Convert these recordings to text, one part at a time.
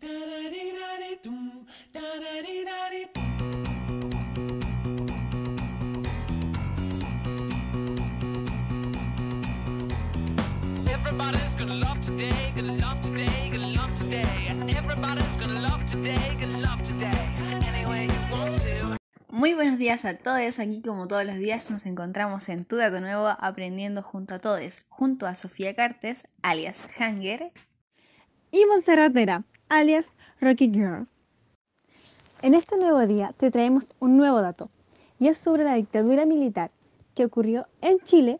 da-da-dee-da-dee-dum, da-da-dee-da-dee-dum. Everybody's gonna love today, gonna love today, gonna love today. Everybody's gonna love today, gonna love today. Any way you want to. Muy buenos días a todos, aquí como todos los días nos encontramos en Tu Dato Nuevo aprendiendo junto a todos, junto a Sofía Cartes, alias Hanger. y Montserrat Vera, alias Rocky Girl. En este nuevo día te traemos un nuevo dato, y es sobre la dictadura militar que ocurrió en Chile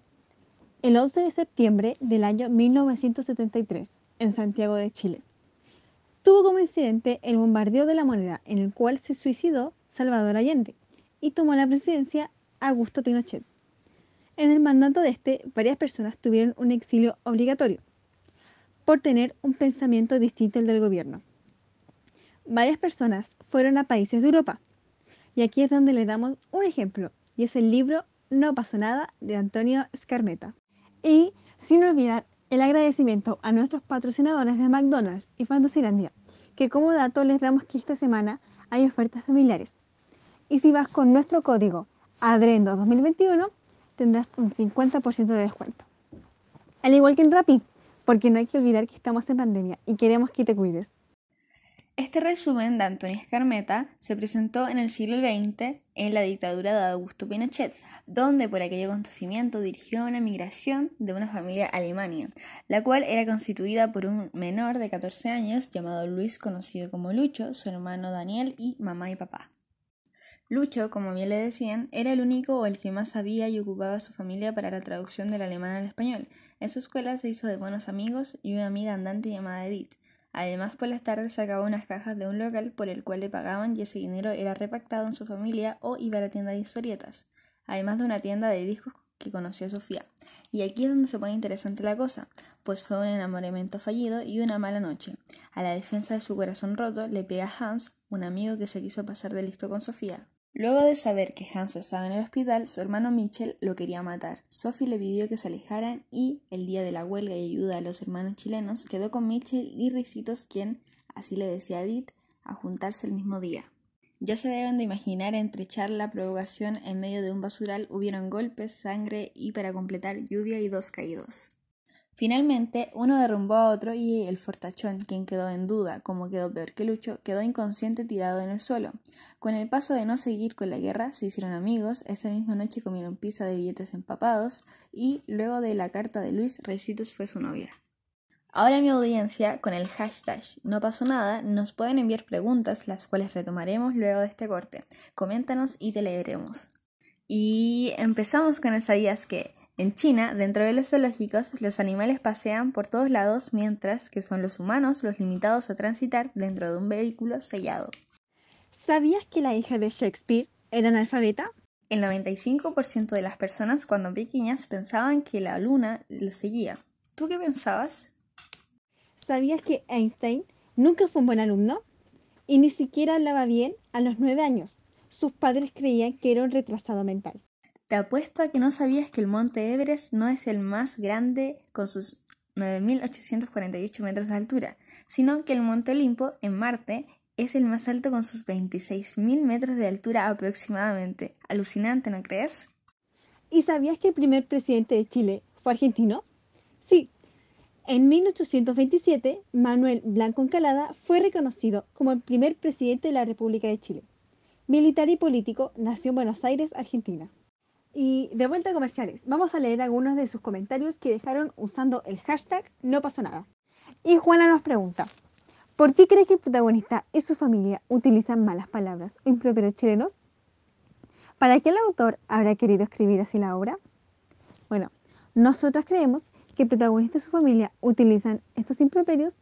el 11 de septiembre del año 1973, en Santiago de Chile. Tuvo como incidente el bombardeo de la moneda, en el cual se suicidó Salvador Allende y tomó la presidencia Augusto Pinochet. En el mandato de este, varias personas tuvieron un exilio obligatorio por tener un pensamiento distinto al del gobierno. Varias personas fueron a países de Europa. Y aquí es donde le damos un ejemplo, y es el libro No pasó nada de Antonio Scarmeta. Y sin olvidar el agradecimiento a nuestros patrocinadores de McDonald's y Fantasilandia, que como dato les damos que esta semana hay ofertas familiares. Y si vas con nuestro código ADRENDO 2021, tendrás un 50% de descuento. Al igual que en Rappi, porque no hay que olvidar que estamos en pandemia y queremos que te cuides. Este resumen de Antonio Escarmeta se presentó en el siglo XX en la dictadura de Augusto Pinochet, donde por aquel acontecimiento dirigió una migración de una familia a Alemania, la cual era constituida por un menor de 14 años llamado Luis, conocido como Lucho, su hermano Daniel y mamá y papá. Lucho, como bien le decían, era el único o el que más sabía y ocupaba a su familia para la traducción del alemán al español. En su escuela se hizo de buenos amigos y una amiga andante llamada Edith. Además, por las tardes sacaba unas cajas de un local por el cual le pagaban y ese dinero era repactado en su familia o iba a la tienda de historietas, además de una tienda de discos que conoció Sofía. Y aquí es donde se pone interesante la cosa, pues fue un enamoramiento fallido y una mala noche. A la defensa de su corazón roto le pega Hans, un amigo que se quiso pasar de listo con Sofía. Luego de saber que Hans estaba en el hospital, su hermano Mitchell lo quería matar. Sophie le pidió que se alejaran y, el día de la huelga y ayuda a los hermanos chilenos, quedó con Mitchell y Ricitos, quien, así le decía a Edith, a juntarse el mismo día. Ya se deben de imaginar entre charla, provocación, en medio de un basural hubieron golpes, sangre y para completar lluvia y dos caídos. Finalmente, uno derrumbó a otro y el fortachón, quien quedó en duda, como quedó peor que Lucho, quedó inconsciente tirado en el suelo. Con el paso de no seguir con la guerra, se hicieron amigos, esa misma noche comieron pizza de billetes empapados y luego de la carta de Luis, Recitos fue su novia. Ahora mi audiencia, con el hashtag no pasó nada, nos pueden enviar preguntas, las cuales retomaremos luego de este corte. Coméntanos y te leeremos. Y empezamos con el sabías que en China, dentro de los zoológicos, los animales pasean por todos lados, mientras que son los humanos los limitados a transitar dentro de un vehículo sellado. ¿Sabías que la hija de Shakespeare era analfabeta? El 95% de las personas cuando pequeñas pensaban que la luna lo seguía. ¿Tú qué pensabas? ¿Sabías que Einstein nunca fue un buen alumno? Y ni siquiera hablaba bien a los nueve años. Sus padres creían que era un retrasado mental. Te apuesto a que no sabías que el monte Everest no es el más grande con sus 9.848 metros de altura, sino que el monte Olimpo, en Marte, es el más alto con sus 26.000 metros de altura aproximadamente. Alucinante, ¿no crees? ¿Y sabías que el primer presidente de Chile fue argentino? Sí. En 1827, Manuel Blanco Encalada fue reconocido como el primer presidente de la República de Chile. Militar y político, nació en Buenos Aires, Argentina. Y de vuelta a comerciales, vamos a leer algunos de sus comentarios que dejaron usando el hashtag no pasó nada. Y Juana nos pregunta, ¿por qué crees que el protagonista y su familia utilizan malas palabras o improperios chilenos? ¿Para qué el autor habrá querido escribir así la obra? Bueno, nosotros creemos que el protagonista y su familia utilizan estos improperios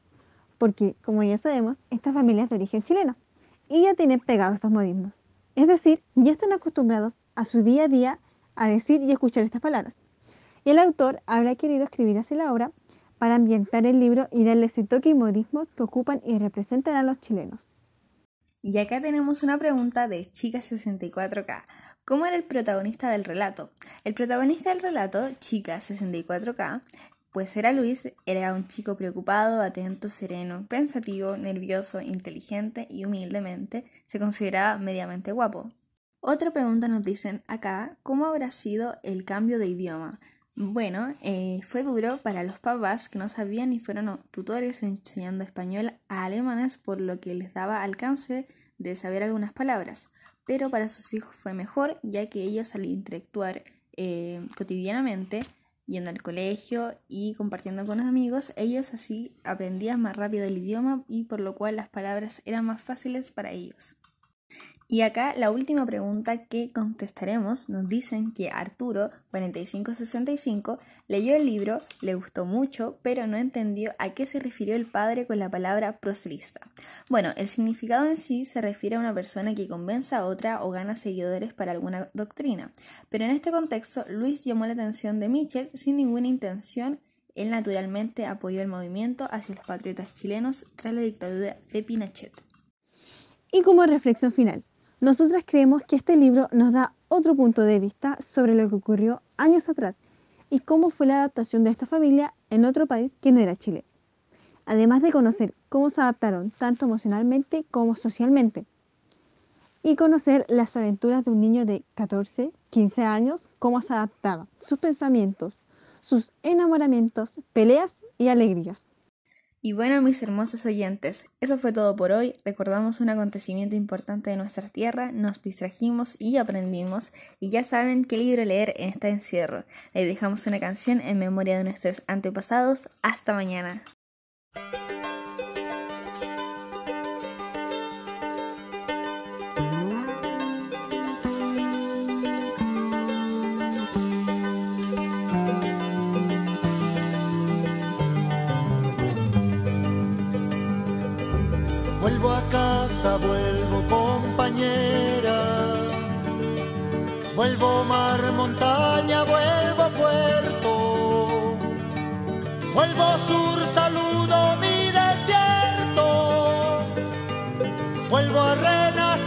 porque, como ya sabemos, esta familia es de origen chileno y ya tienen pegados estos modismos. Es decir, ya están acostumbrados a su día a día a decir y escuchar estas palabras. El autor habrá querido escribir así la obra para ambientar el libro y darle ese toque y modismos que ocupan y representan a los chilenos. Y acá tenemos una pregunta de Chica64K. ¿Cómo era el protagonista del relato? El protagonista del relato, Chica64K, pues era Luis, era un chico preocupado, atento, sereno, pensativo, nervioso, inteligente y humildemente se consideraba mediamente guapo. Otra pregunta nos dicen acá, ¿cómo habrá sido el cambio de idioma? Bueno, eh, fue duro para los papás que no sabían ni fueron tutores enseñando español a alemanes por lo que les daba alcance de saber algunas palabras, pero para sus hijos fue mejor ya que ellos al interactuar eh, cotidianamente, yendo al colegio y compartiendo con los amigos, ellos así aprendían más rápido el idioma y por lo cual las palabras eran más fáciles para ellos. Y acá la última pregunta que contestaremos nos dicen que Arturo 4565 leyó el libro, le gustó mucho, pero no entendió a qué se refirió el padre con la palabra proselista. Bueno, el significado en sí se refiere a una persona que convenza a otra o gana seguidores para alguna doctrina, pero en este contexto Luis llamó la atención de Mitchell sin ninguna intención él naturalmente apoyó el movimiento hacia los patriotas chilenos tras la dictadura de Pinochet. Y como reflexión final, nosotras creemos que este libro nos da otro punto de vista sobre lo que ocurrió años atrás y cómo fue la adaptación de esta familia en otro país que no era Chile. Además de conocer cómo se adaptaron tanto emocionalmente como socialmente. Y conocer las aventuras de un niño de 14, 15 años, cómo se adaptaba, sus pensamientos, sus enamoramientos, peleas y alegrías. Y bueno, mis hermosos oyentes, eso fue todo por hoy. Recordamos un acontecimiento importante de nuestra tierra, nos distrajimos y aprendimos. Y ya saben qué libro leer en este encierro. Le dejamos una canción en memoria de nuestros antepasados. Hasta mañana. Vuelvo mar, montaña, vuelvo puerto. Vuelvo sur